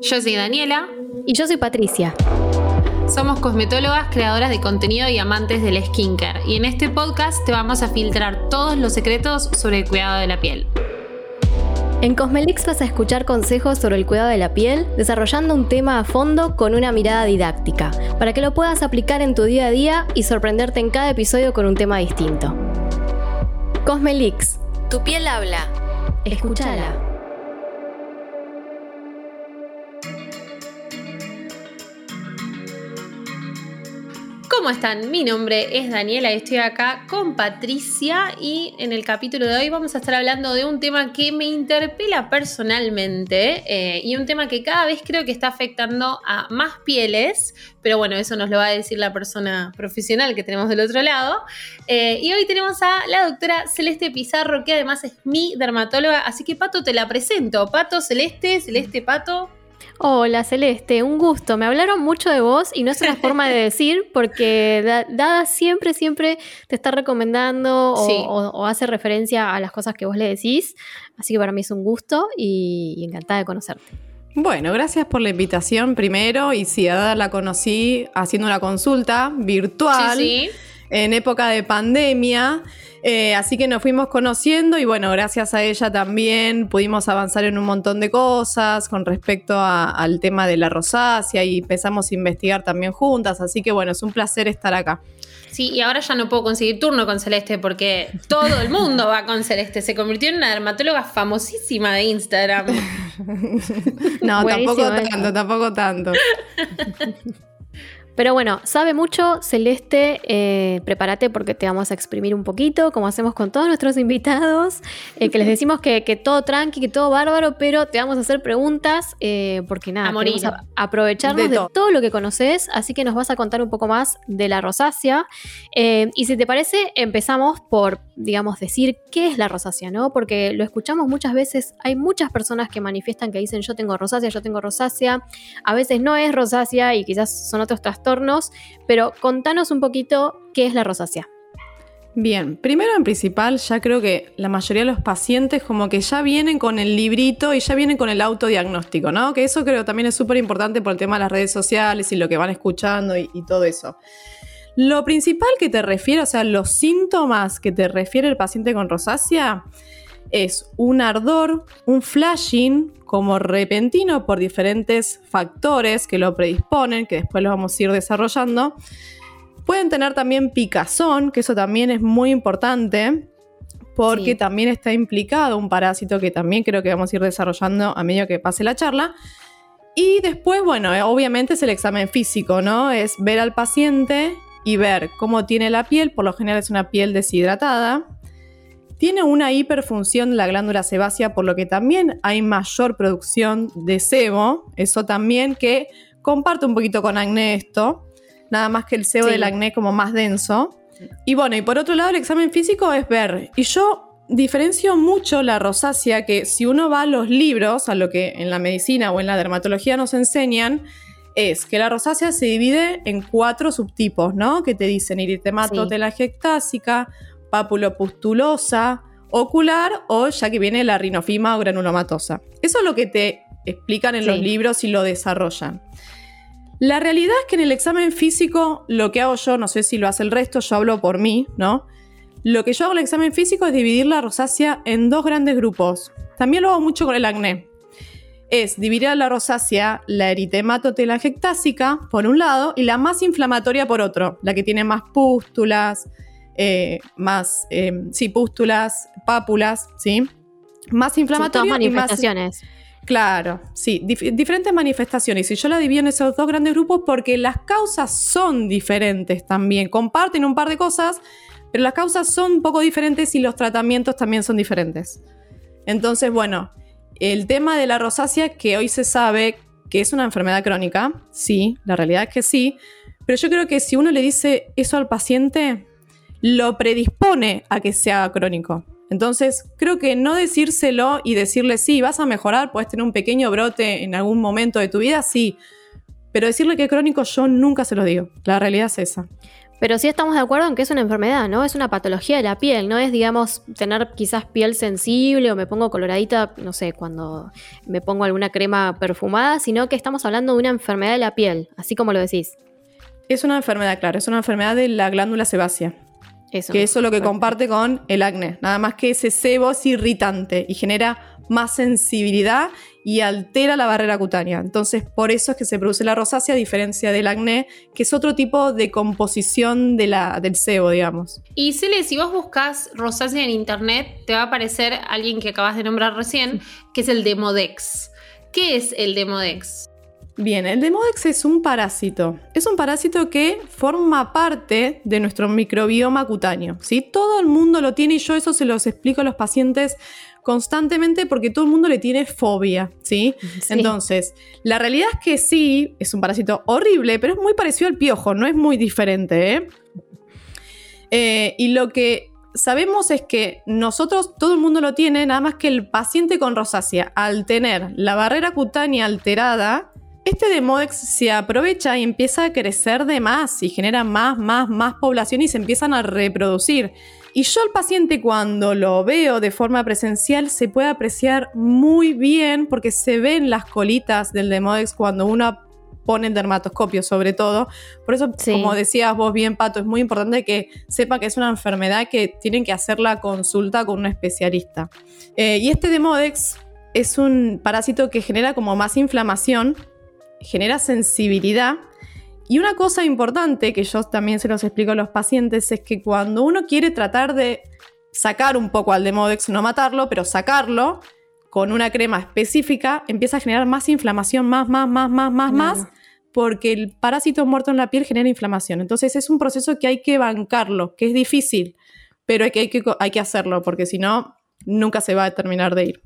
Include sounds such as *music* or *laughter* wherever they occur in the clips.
Yo soy Daniela. Y yo soy Patricia. Somos cosmetólogas, creadoras de contenido y amantes del skincare. Y en este podcast te vamos a filtrar todos los secretos sobre el cuidado de la piel. En Cosmelix vas a escuchar consejos sobre el cuidado de la piel, desarrollando un tema a fondo con una mirada didáctica, para que lo puedas aplicar en tu día a día y sorprenderte en cada episodio con un tema distinto. Cosmelix, tu piel habla. Escúchala. ¿Cómo están? Mi nombre es Daniela y estoy acá con Patricia y en el capítulo de hoy vamos a estar hablando de un tema que me interpela personalmente eh, y un tema que cada vez creo que está afectando a más pieles, pero bueno, eso nos lo va a decir la persona profesional que tenemos del otro lado. Eh, y hoy tenemos a la doctora Celeste Pizarro, que además es mi dermatóloga, así que Pato te la presento. Pato, Celeste, Celeste, Pato. Hola Celeste, un gusto. Me hablaron mucho de vos y no es una forma de *laughs* decir porque Dada siempre, siempre te está recomendando o, hace referencia a las cosas que vos le decís. Así que para mí es un gusto y, encantada de conocerte. Bueno, gracias por la invitación primero. Y sí, a Dada la conocí haciendo una consulta virtual en época de pandemia. Eh, así que nos fuimos conociendo y bueno, gracias a ella también pudimos avanzar en un montón de cosas con respecto al tema de la rosácea y empezamos a investigar también juntas. Así que bueno, es un placer estar acá. Sí, y ahora ya no puedo conseguir turno con Celeste porque todo el mundo va con Celeste. Se convirtió en una dermatóloga famosísima de Instagram. *laughs* no, tampoco tanto, tampoco *laughs* tanto. Pero bueno, sabe mucho, Celeste, eh, prepárate porque te vamos a exprimir un poquito, como hacemos con todos nuestros invitados, eh, que les *laughs* decimos que, todo tranqui, que todo bárbaro, pero te vamos a hacer preguntas, eh, porque nada, vamos a aprovecharnos de, todo. lo que conoces, así que nos vas a contar un poco más de la rosácea. y si te parece, empezamos por, digamos, decir qué es la rosácea, ¿no? Porque lo escuchamos muchas veces, hay muchas personas que manifiestan que dicen yo tengo rosácea, yo tengo rosácea, a veces no es rosácea y quizás son otros trastornos pero contanos un poquito qué es la rosácea. Bien, primero en principal ya creo que la mayoría de los pacientes como que ya vienen con el librito y ya vienen con el autodiagnóstico, ¿no? Que eso creo también es súper importante por el tema de las redes sociales y lo que van escuchando y, todo eso. Lo principal que te refiere, o sea, los síntomas que te refiere el paciente con rosácea es un ardor, un flashing como repentino por diferentes factores que lo predisponen, que después lo vamos a ir desarrollando. Pueden tener también picazón, que eso también es muy importante, porque también está implicado un parásito que también creo que vamos a ir desarrollando a medida que pase la charla. Y después, bueno, eh, obviamente es el examen físico, ¿no? Es ver al paciente y ver cómo tiene la piel, por lo general es una piel deshidratada, tiene una hiperfunción de la glándula sebácea, por lo que también hay mayor producción de sebo. Eso también que comparte un poquito con acné esto. Nada más que el sebo del acné como más denso. Y bueno, y por otro lado, el examen físico es ver. Y yo diferencio mucho la rosácea, que si uno va a los libros, a lo que en la medicina o en la dermatología nos enseñan, es que la rosácea se divide en cuatro subtipos, ¿no? Que te dicen eritemato sí. Papulopustulosa, ocular o ya que viene la rinofima o granulomatosa. Eso es lo que te explican en los libros y lo desarrollan. La realidad es que en el examen físico lo que hago yo, no sé si lo hace el resto, yo hablo por mí, ¿no? Lo que yo hago en el examen físico es dividir la rosácea en dos grandes grupos. También lo hago mucho con el acné. Es dividir a la rosácea la eritematotelangiectásica por un lado y la más inflamatoria por otro, la que tiene más pústulas, eh, más, eh, sí, pústulas, pápulas, ¿sí? Más inflamatorias. manifestaciones. claro, sí, diferentes manifestaciones. Y yo la divido en esos dos grandes grupos porque las causas son diferentes también. Comparten un par de cosas, pero las causas son un poco diferentes y los tratamientos también son diferentes. Entonces, bueno, el tema de la rosácea, que hoy se sabe que es una enfermedad crónica, sí, la realidad es que sí, pero yo creo que si uno le dice eso al paciente, lo predispone a que sea crónico. Entonces, creo que no decírselo y decirle, sí, vas a mejorar, puedes tener un pequeño brote en algún momento de tu vida, sí. Pero decirle que es crónico yo nunca se lo digo. La realidad es esa. Pero sí estamos de acuerdo en que es una enfermedad, ¿no? Es una patología de la piel, no es, digamos, tener quizás piel sensible o me pongo coloradita, no sé, cuando me pongo alguna crema perfumada, sino que estamos hablando de una enfermedad de la piel, así como lo decís. Es una enfermedad, claro, es una enfermedad de la glándula sebácea. Eso. Que eso es lo que comparte con el acné. Nada más que ese sebo es irritante y genera más sensibilidad y altera la barrera cutánea. Entonces, por eso es que se produce la rosácea, a diferencia del acné, que es otro tipo de composición de la, del sebo, digamos. Y Cele, si vos buscas rosácea en internet, te va a aparecer alguien que acabas de nombrar recién, que es el Demodex. ¿Qué es el Demodex? Bien, el Demodex es un parásito. Es un parásito que forma parte de nuestro microbioma cutáneo. ¿sí? Todo el mundo lo tiene y yo eso se los explico a los pacientes constantemente porque todo el mundo le tiene fobia, ¿sí? Entonces, la realidad es que sí, es un parásito horrible, pero es muy parecido al piojo, no es muy diferente, ¿eh? eh y lo que sabemos es que nosotros, todo el mundo lo tiene, nada más que el paciente con rosácea, al tener la barrera cutánea alterada, este Demodex se aprovecha y empieza a crecer de más y genera más, más, más población y se empiezan a reproducir. Y yo al paciente cuando lo veo de forma presencial se puede apreciar muy bien porque se ven las colitas del Demodex cuando uno pone el dermatoscopio sobre todo. Por eso, como decías vos bien, Pato, es muy importante que sepa que es una enfermedad que tienen que hacer la consulta con un especialista. Eh, y este Demodex es un parásito que genera como más inflamación genera sensibilidad. Y una cosa importante que yo también se los explico a los pacientes es que cuando uno quiere tratar de sacar un poco al Demodex, no matarlo, pero sacarlo con una crema específica, empieza a generar más inflamación, más, más, más, más, más, más, porque el parásito muerto en la piel genera inflamación. Entonces es un proceso que hay que bancarlo, que es difícil, pero hay que, hay que, hay que hacerlo, porque si no, nunca se va a terminar de ir.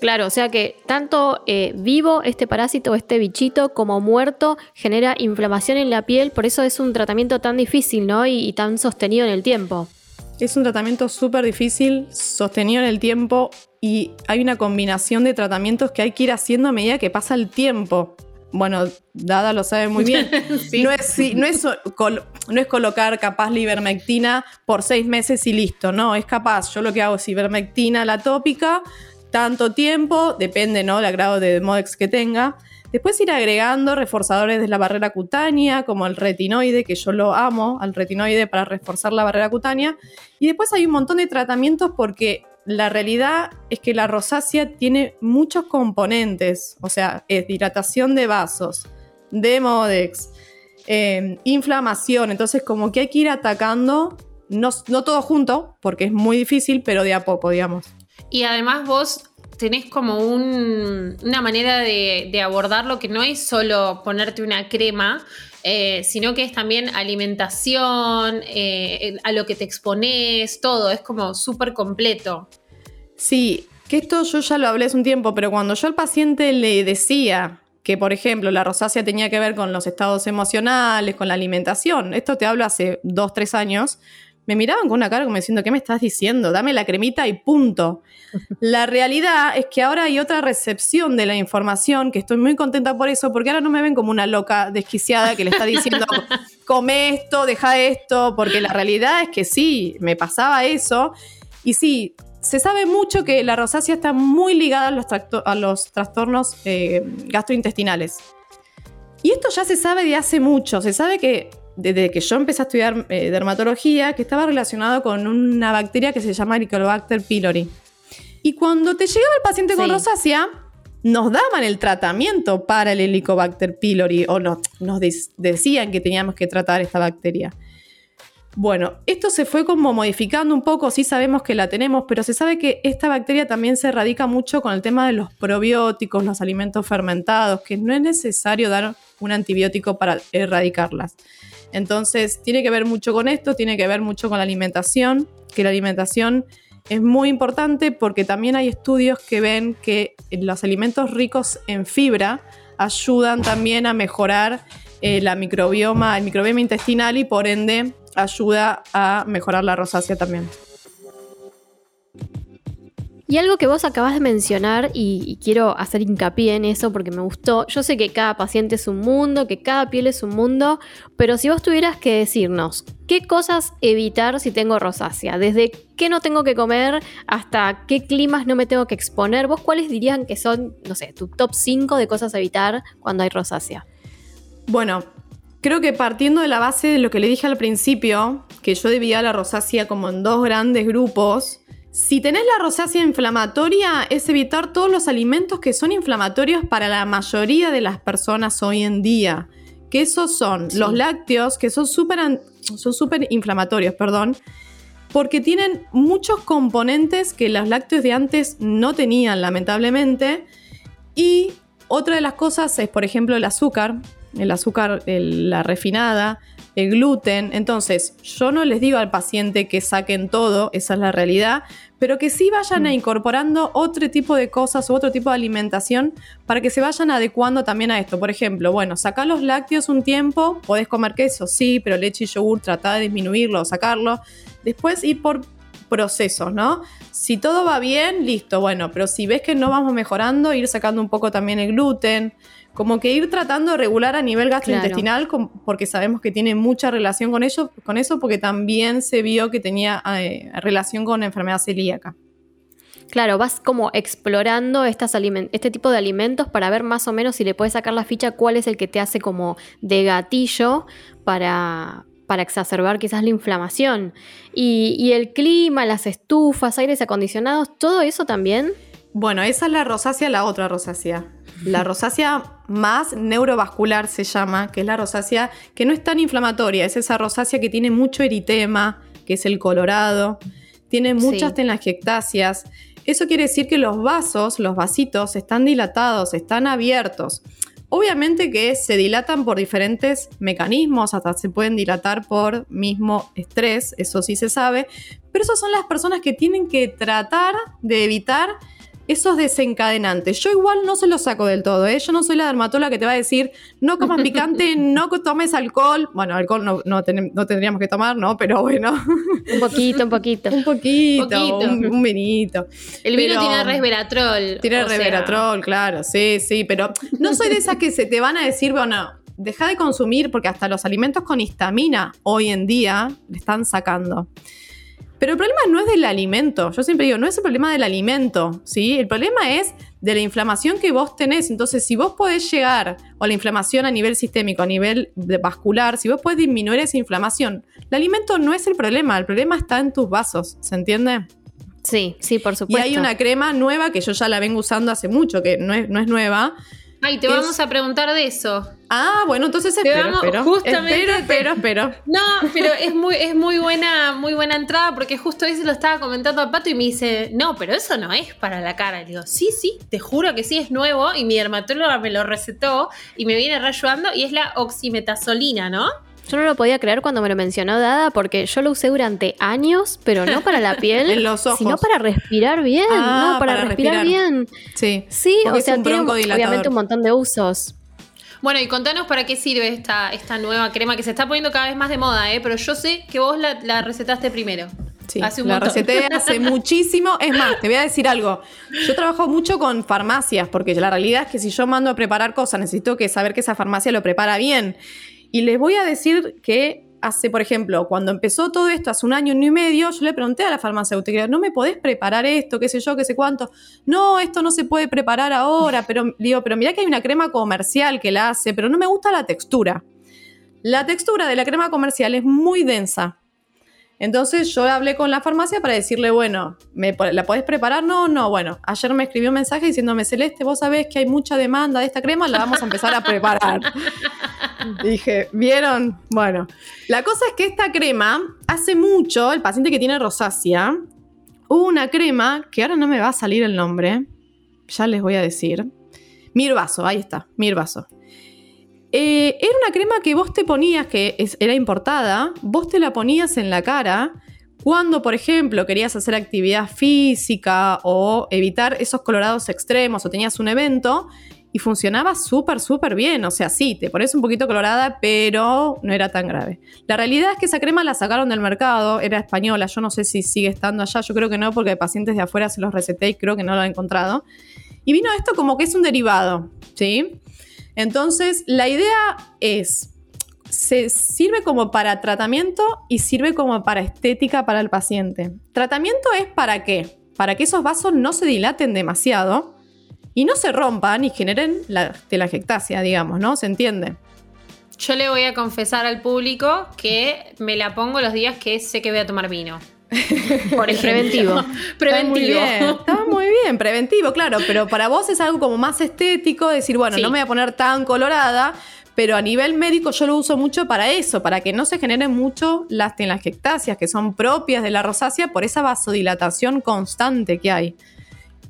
Claro, o sea que tanto eh, vivo este parásito, este bichito, como muerto, genera inflamación en la piel, por eso es un tratamiento tan difícil, ¿no? Y, tan sostenido en el tiempo. Es un tratamiento súper difícil, sostenido en el tiempo, y hay una combinación de tratamientos que hay que ir haciendo a medida que pasa el tiempo. Bueno, Dada lo sabe muy bien. *laughs* no, es, no, es, no es colocar capaz la ivermectina por seis meses y listo, no, es capaz. Yo lo que hago es ivermectina, la tópica, tanto tiempo, depende ¿no? grado de Demodex que tenga. Después ir agregando reforzadores de la barrera cutánea, como el retinoide, que yo lo amo, al retinoide para reforzar la barrera cutánea. Y después hay un montón de tratamientos porque la realidad es que la rosácea tiene muchos componentes, o sea, es dilatación de vasos, Demodex, eh, inflamación, entonces como que hay que ir atacando, no, no todo junto, porque es muy difícil, pero de a poco, digamos. Y además vos tenés como una manera de, abordarlo que no es solo ponerte una crema, eh, sino que es también alimentación, eh, a lo que te expones, todo, es como súper completo. Sí, que esto yo ya lo hablé hace un tiempo, pero cuando yo al paciente le decía que, por ejemplo, la rosácea tenía que ver con los estados emocionales, con la alimentación, esto te hablo hace dos, tres años, me miraban con una cara como diciendo, ¿qué me estás diciendo? Dame la cremita y punto. *laughs* La realidad es que ahora hay otra recepción de la información, que estoy muy contenta por eso, porque ahora no me ven como una loca desquiciada que le está diciendo, *laughs* come esto, deja esto, porque la realidad es que sí, me pasaba eso. Y sí, se sabe mucho que la rosácea está muy ligada a los, trastornos eh, gastrointestinales. Y esto ya se sabe de hace mucho. Se sabe que desde que yo empecé a estudiar eh, dermatología, que estaba relacionado con una bacteria que se llama Helicobacter pylori. Y cuando te llegaba el paciente con rosácea, nos daban el tratamiento para el Helicobacter pylori o nos decían que teníamos que tratar esta bacteria. Bueno, esto se fue como modificando un poco, sí sabemos que la tenemos, pero se sabe que esta bacteria también se radica mucho con el tema de los probióticos, los alimentos fermentados, que no es necesario dar un antibiótico para erradicarlas. Entonces, tiene que ver mucho con esto, tiene que ver mucho con la alimentación, que la alimentación es muy importante porque también hay estudios que ven que los alimentos ricos en fibra ayudan también a mejorar eh, la microbioma, el microbioma intestinal y por ende ayuda a mejorar la rosácea también. Y algo que vos acabas de mencionar, y, quiero hacer hincapié en eso porque me gustó, yo sé que cada paciente es un mundo, que cada piel es un mundo, pero si vos tuvieras que decirnos qué cosas evitar si tengo rosácea, desde qué no tengo que comer hasta qué climas no me tengo que exponer, vos cuáles dirían que son, no sé, tu top 5 de cosas a evitar cuando hay rosácea. Bueno, creo que partiendo de la base de lo que le dije al principio, que yo dividía la rosácea como en dos grandes grupos, si tenés la rosácea inflamatoria, es evitar todos los alimentos que son inflamatorios para la mayoría de las personas hoy en día. Que esos son los lácteos, que son súper son inflamatorios, perdón, porque tienen muchos componentes que los lácteos de antes no tenían, lamentablemente. Y otra de las cosas es, por ejemplo, el azúcar, el azúcar, la refinada, el gluten. Entonces, yo no les digo al paciente que saquen todo, esa es la realidad, pero que sí vayan mm. incorporando otro tipo de cosas o otro tipo de alimentación para que se vayan adecuando también a esto. Por ejemplo, bueno, sacar los lácteos un tiempo, podés comer queso, sí, pero leche y yogur, trata de disminuirlo o sacarlo. Después ir por procesos, ¿no? Si todo va bien, listo, bueno, pero si ves que no vamos mejorando, ir sacando un poco también el gluten, como que ir tratando de regular a nivel gastrointestinal, porque sabemos que tiene mucha relación con, ello, con eso, porque también se vio que tenía eh, relación con enfermedad celíaca. Claro, vas como explorando estas este tipo de alimentos para ver más o menos si le puedes sacar la ficha cuál es el que te hace como de gatillo para, para exacerbar quizás la inflamación. Y, y el clima, las estufas, aires acondicionados, todo eso también. Bueno, esa es la rosácea, la otra rosácea. La rosácea más neurovascular se llama, que es la rosácea que no es tan inflamatoria, es esa rosácea que tiene mucho eritema, que es el colorado, tiene muchas telangiectasias. Eso quiere decir que los vasos, los vasitos, están dilatados, están abiertos. Obviamente que se dilatan por diferentes mecanismos, hasta se pueden dilatar por mismo estrés, eso sí se sabe, pero esas son las personas que tienen que tratar de evitar esos desencadenantes. Yo igual no se los saco del todo, ¿eh? Yo no soy la dermatóloga que te va a decir, no comas picante, *laughs* no tomes alcohol. Bueno, alcohol no, no, tendríamos que tomar, ¿no? Pero bueno. Un poquito, un poquito. un poquito, Un, vinito. El vino tiene resveratrol. Tiene resveratrol, claro, sí, sí, pero no soy de esas que se te van a decir, bueno, deja de consumir porque hasta los alimentos con histamina hoy en día le están sacando. Pero el problema no es del alimento. Yo siempre digo, no es el problema del alimento, ¿sí? El problema es de la inflamación que vos tenés. Entonces, si vos podés llegar, o la inflamación a nivel sistémico, a nivel vascular, si vos podés disminuir esa inflamación, el alimento no es el problema, el problema está en tus vasos, ¿se entiende? Sí, sí, por supuesto. Y hay una crema nueva que yo ya la vengo usando hace mucho, que no es, no es nueva, Ay, te vamos a preguntar de eso. Ah, bueno, entonces espero, espero, justamente, espero, espero, espero. No, pero es muy, es muy buena, muy buena entrada porque justo eso lo estaba comentando a Pato y me dice, no, pero eso no es para la cara. Le digo, sí, sí, te juro que sí es nuevo y mi dermatóloga me lo recetó y me viene reayudando y es la oximetazolina, ¿no? Yo no lo podía creer cuando me lo mencionó Dada porque yo lo usé durante años, pero no para la *laughs* piel, en los ojos. sino para respirar bien, ah, no, para, respirar, bien. Sí. Sí, o sea, tiene obviamente un montón de usos. Bueno, y contanos para qué sirve esta, esta nueva crema que se está poniendo cada vez más de moda, ¿eh? pero yo sé que vos la, recetaste primero. Sí, hace un la receté hace *laughs* muchísimo. Es más, te voy a decir algo. Yo trabajo mucho con farmacias, porque la realidad es que si yo mando a preparar cosas, necesito que saber que esa farmacia lo prepara bien. Y les voy a decir que hace, por ejemplo, cuando empezó todo esto, hace un año, y medio, yo le pregunté a la farmacéutica, ¿no me podés preparar esto? ¿Qué sé yo? ¿Qué sé cuánto? No, esto no se puede preparar ahora, pero digo, pero mira que hay una crema comercial que la hace, pero no me gusta la textura. La textura de la crema comercial es muy densa. Entonces yo hablé con la farmacia para decirle, bueno, ¿me, ¿la podés preparar? No, no, bueno, ayer me escribió un mensaje diciéndome, Celeste, vos sabés que hay mucha demanda de esta crema, la vamos a empezar a preparar. *laughs* Dije, ¿vieron? Bueno, la cosa es que esta crema, hace mucho, el paciente que tiene rosácea, hubo una crema, que ahora no me va a salir el nombre, ya les voy a decir. Mirvaso, ahí está, Mirvaso. Eh, era una crema que vos te ponías, que era importada, vos te la ponías en la cara cuando, por ejemplo, querías hacer actividad física o evitar esos colorados extremos o tenías un evento y funcionaba súper, súper bien. O sea, sí, te pones un poquito colorada, pero no era tan grave. La realidad es que esa crema la sacaron del mercado, era española, yo no sé si sigue estando allá, yo creo que no, porque pacientes de afuera se los receté y creo que no lo han encontrado. Y vino esto como que es un derivado, ¿sí? Entonces, la idea es, se sirve como para tratamiento y sirve como para estética para el paciente. Tratamiento es para qué? Para que esos vasos no se dilaten demasiado y no se rompan y generen la telangiectasia, digamos, ¿no? ¿Se entiende? Yo le voy a confesar al público que me la pongo los días que sé que voy a tomar vino. Por ejemplo. Preventivo. *laughs* preventivo. Está muy, bien, preventivo, claro, pero para vos es algo como más estético, decir, bueno, no me voy a poner tan colorada, pero a nivel médico yo lo uso mucho para eso, para que no se generen mucho las telangiectasias que son propias de la rosácea por esa vasodilatación constante que hay.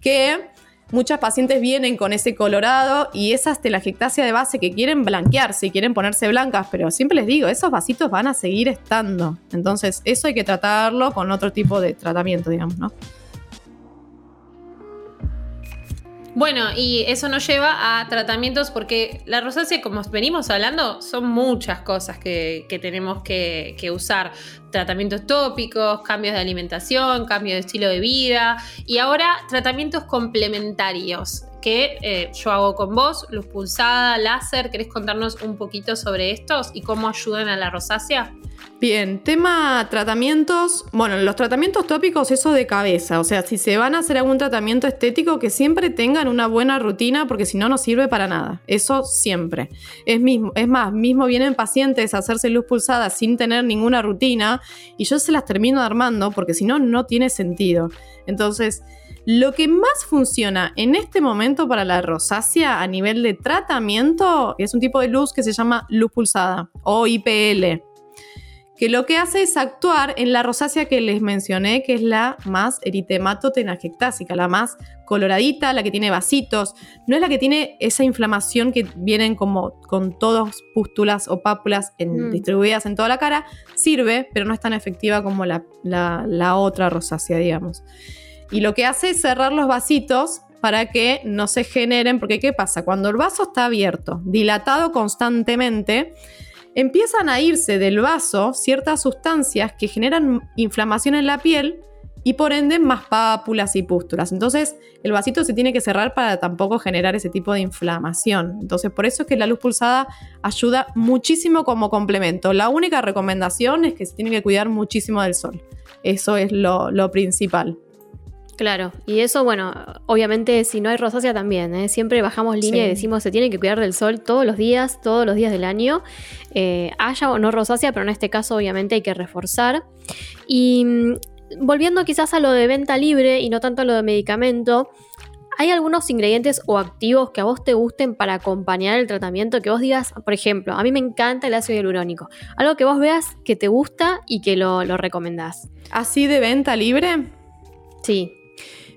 Que muchas pacientes vienen con ese colorado y esas telangiectasia de base que quieren blanquearse y quieren ponerse blancas, pero siempre les digo, esos vasitos van a seguir estando. Entonces, eso hay que tratarlo con otro tipo de tratamiento, digamos, ¿no? Bueno, y eso nos lleva a tratamientos porque la rosácea, como venimos hablando, son muchas cosas que, tenemos que, usar. Tratamientos tópicos, cambios de alimentación, cambio de estilo de vida y ahora tratamientos complementarios que eh, yo hago con vos, luz pulsada, láser. ¿Querés contarnos un poquito sobre estos y cómo ayudan a la rosácea? Bien, tema tratamientos. Bueno, los tratamientos tópicos, eso de cabeza. O sea, si se van a hacer algún tratamiento estético, que siempre tengan una buena rutina, porque si no, no sirve para nada. Eso siempre. Es, mismo, es más, mismo vienen pacientes a hacerse luz pulsada sin tener ninguna rutina y yo se las termino armando porque si no, no tiene sentido. Entonces, lo que más funciona en este momento para la rosácea a nivel de tratamiento es un tipo de luz que se llama luz pulsada o IPL que lo que hace es actuar en la rosácea que les mencioné, que es la más eritemato-telangiectásica, la más coloradita, la que tiene vasitos, no es la que tiene esa inflamación que vienen como con todas pústulas o pápulas mm. distribuidas en toda la cara, sirve, pero no es tan efectiva como la, la otra rosácea, digamos. Y lo que hace es cerrar los vasitos para que no se generen, porque ¿qué pasa? Cuando el vaso está abierto, dilatado constantemente, empiezan a irse del vaso ciertas sustancias que generan inflamación en la piel y por ende más pápulas y pústulas. Entonces el vasito se tiene que cerrar para tampoco generar ese tipo de inflamación. Entonces por eso es que la luz pulsada ayuda muchísimo como complemento. La única recomendación es que se tiene que cuidar muchísimo del sol. Eso es lo, lo principal. Claro, y eso, bueno, obviamente si no hay rosácea también, ¿eh? siempre bajamos línea y decimos se tiene que cuidar del sol todos los días, todos los días del año, eh, haya o no rosácea, pero en este caso obviamente hay que reforzar. Y mm, volviendo quizás a lo de venta libre y no tanto a lo de medicamento, ¿hay algunos ingredientes o activos que a vos te gusten para acompañar el tratamiento? Que vos digas, por ejemplo, a mí me encanta el ácido hialurónico, algo que vos veas que te gusta y que lo, lo recomendás. ¿Así de venta libre? Sí.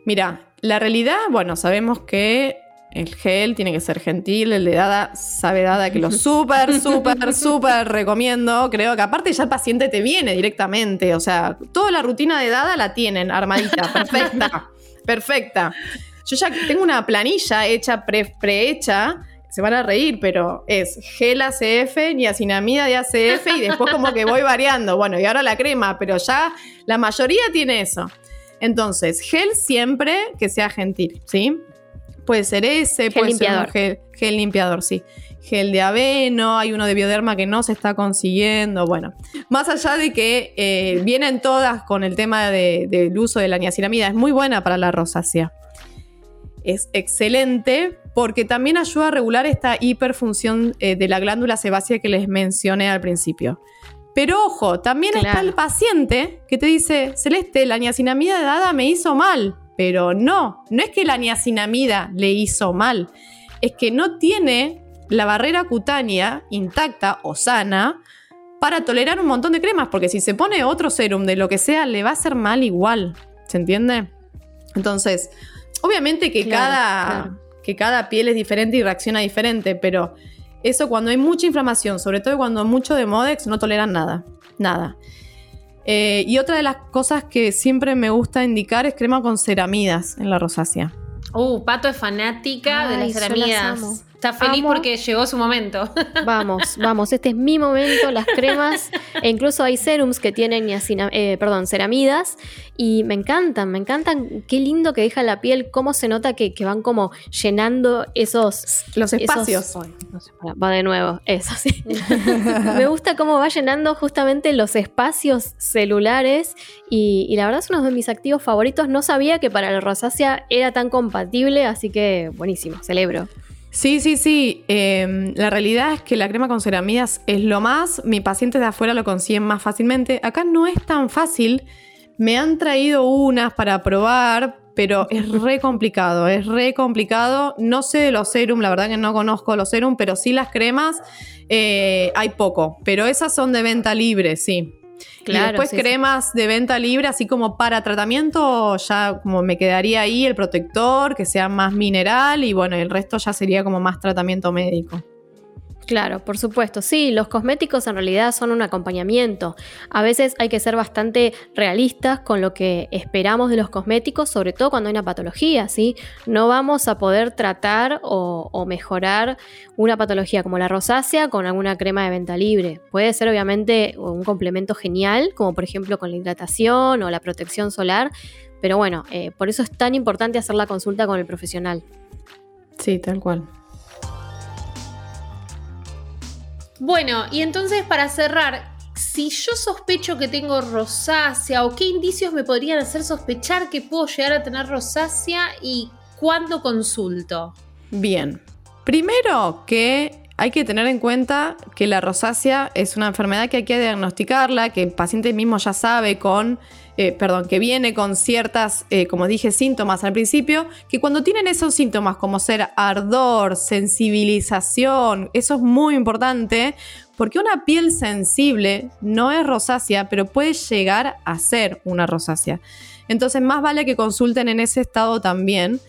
Mira, la realidad, bueno, sabemos que el gel tiene que ser gentil, el de Dada sabe Dada que lo *laughs* súper, súper, súper recomiendo. Creo que aparte ya el paciente te viene directamente, o sea, toda la rutina de Dada la tienen armadita, perfecta, *laughs* perfecta. Yo ya tengo una planilla hecha, prehecha, se van a reír, pero es gel ACF, niacinamida de ACF y después como que voy variando. Bueno, y ahora la crema, pero ya la mayoría tiene eso. Entonces, gel siempre que sea gentil, ¿sí? Puede ser ese, puede ser gel, gel, limpiador, sí. Gel de aveno, hay uno de bioderma que no se está consiguiendo. Bueno, más allá de que eh, vienen todas con el tema del uso de la niacinamida, es muy buena para la rosácea. Es excelente porque también ayuda a regular esta hiperfunción eh, de la glándula sebácea que les mencioné al principio. Pero ojo, también está el paciente que te dice, Celeste, la niacinamida dada me hizo mal. Pero no, no es que la niacinamida le hizo mal, es que no tiene la barrera cutánea intacta o sana para tolerar un montón de cremas, porque si se pone otro serum de lo que sea, le va a hacer mal igual. ¿Se entiende? Entonces, obviamente que, cada, que cada piel es diferente y reacciona diferente, pero eso cuando hay mucha inflamación, sobre todo cuando mucho de Modex, no toleran nada. Nada. Eh, y otra de las cosas que siempre me gusta indicar es crema con ceramidas en la rosácea. Uh, Pato es fanática de Ay, las yo las ceramidas. amo. Está feliz Amo. porque llegó su momento. *laughs* Vamos, vamos, este es mi momento, las cremas, e incluso hay serums que tienen niacina- eh, perdón, ceramidas, y me encantan, me encantan, qué lindo que deja la piel, cómo se nota que, que van como llenando esos... Los esos- espacios. No sé, va de nuevo, eso sí. *laughs* me gusta cómo va llenando justamente los espacios celulares, y, y la verdad es uno de mis activos favoritos, no sabía que para la rosácea era tan compatible, así que buenísimo, celebro. Sí, sí, sí. Eh, la realidad es que la crema con ceramidas es lo más. Mi pacientes de afuera lo consiguen más fácilmente. Acá no es tan fácil. Me han traído unas para probar, pero es *laughs* re complicado. Es re complicado. No sé de los serum, la verdad que no conozco los serum, pero sí las cremas. eh, hay poco. Pero esas son de venta libre, sí. Y después sí, sí. cremas de venta libre, así como para tratamiento, ya como me quedaría ahí el protector, que sea más mineral y bueno, el resto ya sería como más tratamiento médico. Claro, por supuesto. Sí, los cosméticos en realidad son un acompañamiento. A veces hay que ser bastante realistas con lo que esperamos de los cosméticos, sobre todo cuando hay una patología, ¿sí? No vamos a poder tratar o, mejorar una patología como la rosácea con alguna crema de venta libre. Puede ser obviamente un complemento genial, como por ejemplo con la hidratación o la protección solar, pero bueno, eh, por eso es tan importante hacer la consulta con el profesional. Sí, tal cual. Bueno, y entonces para cerrar, si yo sospecho que tengo rosácea o qué indicios me podrían hacer sospechar que puedo llegar a tener rosácea y cuándo consulto. Bien. Primero que hay que tener en cuenta que la rosácea es una enfermedad que hay que diagnosticarla, que el paciente mismo ya sabe con, eh, perdón, que viene con ciertas, eh, como dije, síntomas al principio, que cuando tienen esos síntomas como ser ardor, sensibilización, eso es muy importante, porque una piel sensible no es rosácea, pero puede llegar a ser una rosácea. Entonces más vale que consulten en ese estado también.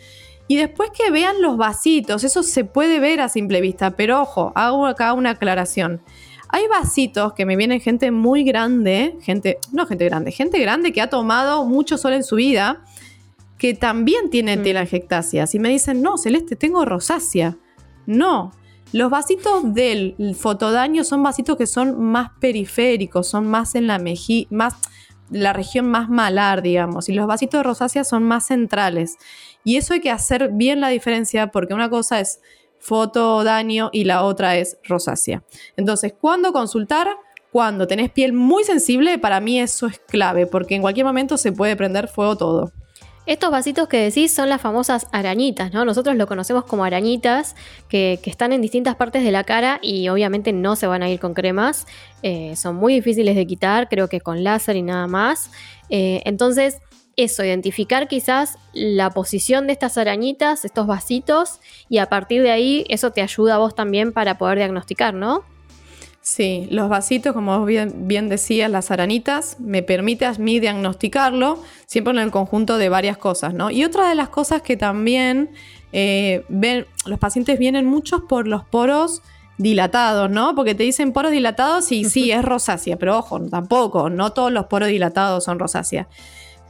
Y después que vean los vasitos, eso se puede ver a simple vista, pero ojo, hago acá una aclaración. Hay vasitos que me vienen gente muy grande, gente, no gente grande, gente grande que ha tomado mucho sol en su vida, que también tiene Mm. telangiectasias y me dicen, no, Celeste, tengo rosácea. No, los vasitos del fotodaño son vasitos que son más periféricos, son más en la mejilla, más la región más malar, digamos, y los vasitos de rosácea son más centrales. Y eso hay que hacer bien la diferencia porque una cosa es fotodaño y la otra es rosácea. Entonces, ¿cuándo consultar? Cuando tenés piel muy sensible, para mí eso es clave, porque en cualquier momento se puede prender fuego todo. Estos vasitos que decís son las famosas arañitas, ¿no? Nosotros lo conocemos como arañitas, que, que están en distintas partes de la cara y obviamente no se van a ir con cremas. Eh, son muy difíciles de quitar, creo que con láser y nada más. Eh, entonces, eso, identificar quizás la posición de estas arañitas, estos vasitos, y a partir de ahí eso te ayuda a vos también para poder diagnosticar, ¿no? Sí, los vasitos, como vos bien, bien decías, las aranitas, me permite a mí diagnosticarlo, siempre en el conjunto de varias cosas, ¿no? Y otra de las cosas que también eh, ven, los pacientes vienen muchos por los poros dilatados, ¿no? Porque te dicen poros dilatados y sí, *laughs* es rosácea, pero ojo, tampoco, no todos los poros dilatados son rosácea.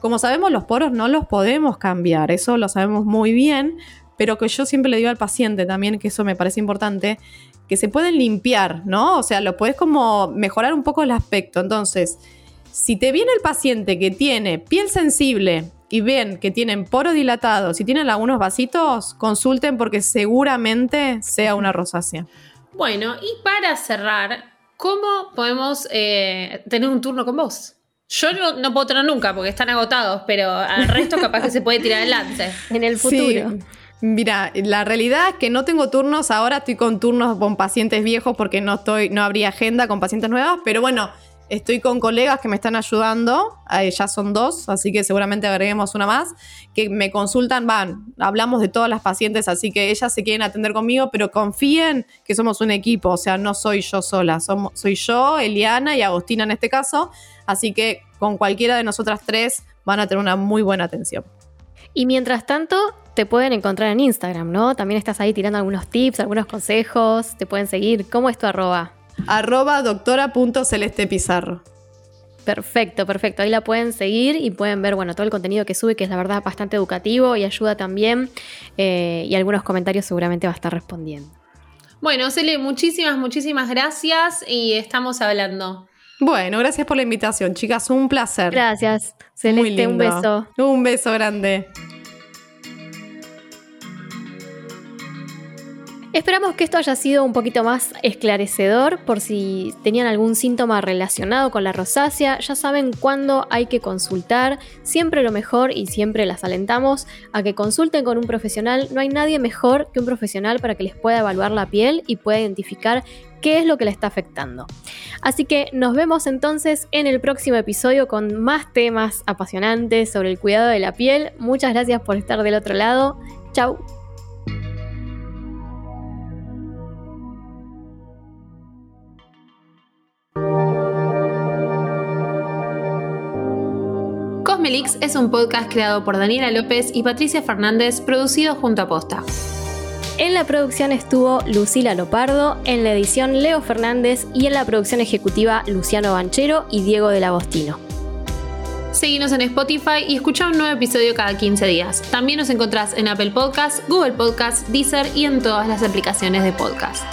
Como sabemos, los poros no los podemos cambiar, eso lo sabemos muy bien, pero que yo siempre le digo al paciente también, que eso me parece importante, que se pueden limpiar, ¿no? O sea, lo puedes como mejorar un poco el aspecto. Entonces, si te viene el paciente que tiene piel sensible y ven que tienen poros dilatados y tienen algunos vasitos, consulten porque seguramente sea una rosácea. Bueno, y para cerrar, ¿cómo podemos eh, tener un turno con vos? Yo no, no puedo tener nunca porque están agotados, pero al resto capaz que se puede tirar adelante. En el Sí. futuro. Mira, la realidad es que no tengo turnos, ahora estoy con turnos con pacientes viejos porque no estoy, no habría agenda con pacientes nuevas, pero bueno, estoy con colegas que me están ayudando, eh, ya son dos, así que seguramente agreguemos una más, que me consultan, van, hablamos de todas las pacientes, así que ellas se quieren atender conmigo, pero confíen que somos un equipo, o sea, no soy yo sola, soy yo, Eliana y Agostina en este caso, así que con cualquiera de nosotras tres van a tener una muy buena atención. Y mientras tanto, te pueden encontrar en Instagram, ¿no? También estás ahí tirando algunos tips, algunos consejos, te pueden seguir. ¿Cómo es tu arroba? Arroba doctora.celestepizarro. Perfecto, perfecto. Ahí la pueden seguir y pueden ver, bueno, todo el contenido que sube, que es la verdad bastante educativo y ayuda también. eh, y algunos comentarios seguramente va a estar respondiendo. Bueno, Cele, muchísimas, muchísimas gracias y estamos hablando. Bueno, gracias por la invitación, chicas. Un placer. Gracias, Celeste, un beso. Un beso grande. Esperamos que esto haya sido un poquito más esclarecedor por si tenían algún síntoma relacionado con la rosácea. Ya saben cuándo hay que consultar. Siempre lo mejor y siempre las alentamos a que consulten con un profesional. No hay nadie mejor que un profesional para que les pueda evaluar la piel y pueda identificar qué es lo que le está afectando. Así que nos vemos entonces en el próximo episodio con más temas apasionantes sobre el cuidado de la piel. Muchas gracias por estar del otro lado. Chau. Cosmelix es un podcast creado por Daniela López y Patricia Fernández, producido junto a Posta. En la producción estuvo Lucila Lopardo, en la edición Leo Fernández y en la producción ejecutiva Luciano Banchero y Diego del Agostino. Seguinos en Spotify y escucha un nuevo episodio cada 15 días. También nos encontrás en Apple Podcasts, Google Podcasts, Deezer y en todas las aplicaciones de podcast.